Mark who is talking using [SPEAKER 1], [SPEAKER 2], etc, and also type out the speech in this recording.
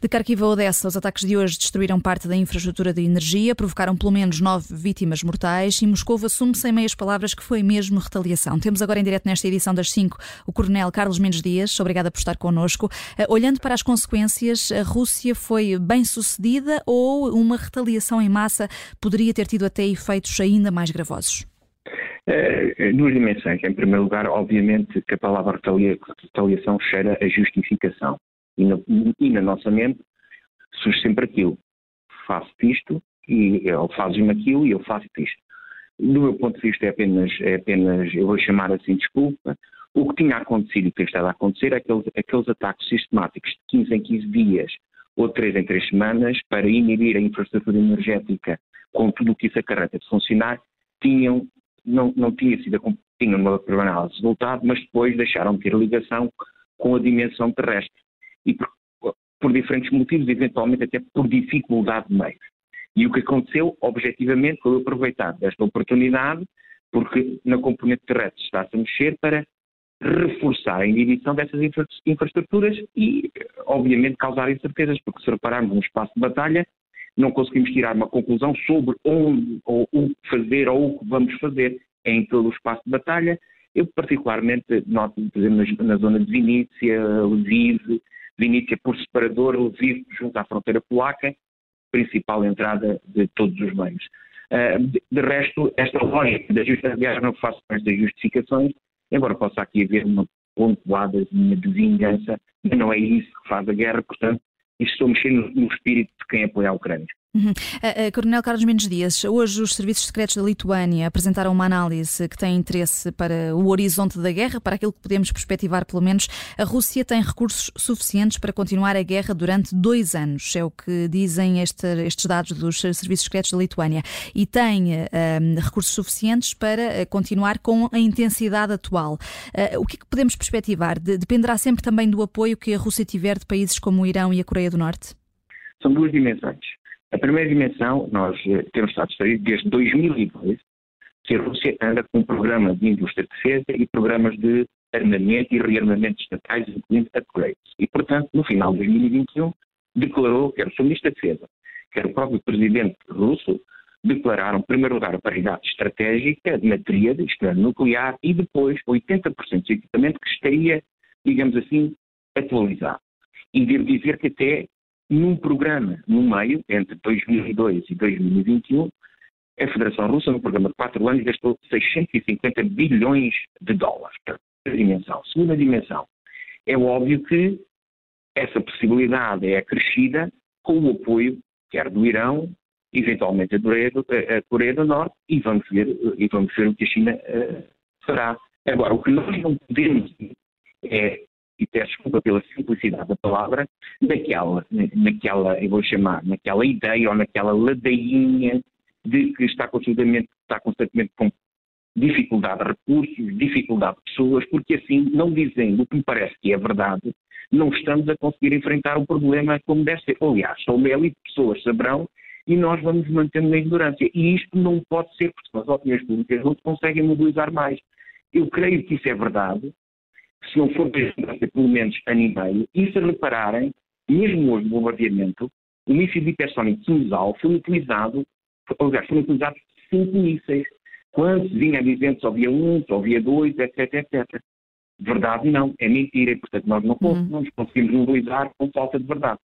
[SPEAKER 1] De Kharkiv a Odessa, os ataques de hoje destruíram parte da infraestrutura de energia, provocaram pelo menos nove vítimas mortais e Moscou assume sem meias palavras que foi mesmo retaliação. Temos agora em direto nesta edição das 5 o Coronel Carlos Mendes Dias. Obrigada por estar connosco. Eh, olhando para as consequências, a Rússia foi bem sucedida ou uma retaliação em massa poderia ter tido até efeitos ainda mais gravosos?
[SPEAKER 2] Uh, duas dimensões. Em primeiro lugar, obviamente que a palavra retaliação cheira a justificação. E, e na nossa mente surge sempre aquilo. Faço isto e ele faz-me aquilo e eu faço isto. Do meu ponto de vista é apenas, é apenas, eu vou chamar assim desculpa, o que tinha acontecido e tem estado a acontecer é aqueles, aqueles ataques sistemáticos de 15 em 15 dias ou de 3 em 3 semanas para inibir a infraestrutura energética com tudo o que isso acarreta de funcionar, tinham, não, não tinha sido, tinham uma análise de resultado, mas depois deixaram de ter ligação com a dimensão terrestre e por, por diferentes motivos, eventualmente até por dificuldade de meios. E o que aconteceu, objetivamente, foi aproveitar desta oportunidade, porque na componente terrestre está-se a mexer para reforçar a inibição dessas infra infraestruturas e, obviamente, causar incertezas, porque se repararmos no espaço de batalha, não conseguimos tirar uma conclusão sobre onde ou o que fazer ou o que vamos fazer em todo o espaço de batalha. Eu, particularmente, noto, por exemplo, na, zona de Vinícia, Lviv, Vinícia por separador, Lviv junto à fronteira polaca, principal entrada de todos os meios. Uh, de, de, resto, esta lógica da aliás, não faço parte das justificações, embora possa aqui haver uma pontuada de vingança, mas não é isso que faz a guerra, portanto, estou mexendo no espírito de quem apoia a Ucrânia.
[SPEAKER 1] Uhum. Uh, uh, Coronel Carlos Mendes Dias, hoje os serviços secretos da Lituânia apresentaram uma análise que tem interesse para o horizonte da guerra, para aquilo que podemos perspectivar, pelo menos. A Rússia tem recursos suficientes para continuar a guerra durante dois anos, é o que dizem este, estes dados dos serviços secretos da Lituânia, e tem uh, recursos suficientes para continuar com a intensidade atual. o que, é que podemos perspectivar? De, dependerá sempre também do apoio que a Rússia tiver de países como o Irão e a Coreia do Norte?
[SPEAKER 2] São duas dimensões. A primeira dimensão, nós eh, temos estado distraídos desde 2002 que a Rússia anda com um programa de indústria de defesa e programas de armamento e rearmamento estatais, incluindo upgrades. E, portanto, no final de 2021, declarou, quer o seu ministro da Defesa, quer o próprio presidente russo, declararam, em primeiro lugar, a paridade estratégica na tríade, isto é, nuclear, e depois 80% do equipamento que estaria, digamos assim, atualizado. E devo dizer que até num programa no meio, entre 2002 e 2021, a Federação Russa, num programa de quatro anos, gastou 650 bilhões de dólares. Primeira dimensão. Segunda dimensão. É óbvio que essa possibilidade é acrescida com o apoio, quer do Irão, eventualmente a Coreia do, Norte, e vamos, ver, e vamos ver o que a China uh, fará. Agora, o que nós não podemos é e peço desculpa pela simplicidade da palavra, naquela, naquela, eu vou chamar, naquela ideia ou naquela ladainha de que está constantemente, está constantemente com dificuldade de recursos, dificuldade de pessoas, porque assim, não dizendo o que me parece que é verdade, não estamos a conseguir enfrentar o problema como deve ser. Aliás, só uma elite de pessoas saberão e nós vamos mantendo na ignorância. E isto não pode ser, porque as opiniões públicas não conseguem mobilizar mais. Eu creio que isso é verdade, se não for pelo menos ano e meio, e se repararem, mesmo hoje no bombardeamento, o míssil de hipersónico Kinzhal foi utilizado, aliás, foram utilizados cinco mísseis. Quando se vinha dizendo só havia um, só havia dois, etc, etc. Verdade não, é mentira, e portanto nós não, uhum. não nos conseguimos mobilizar com falta de verdade.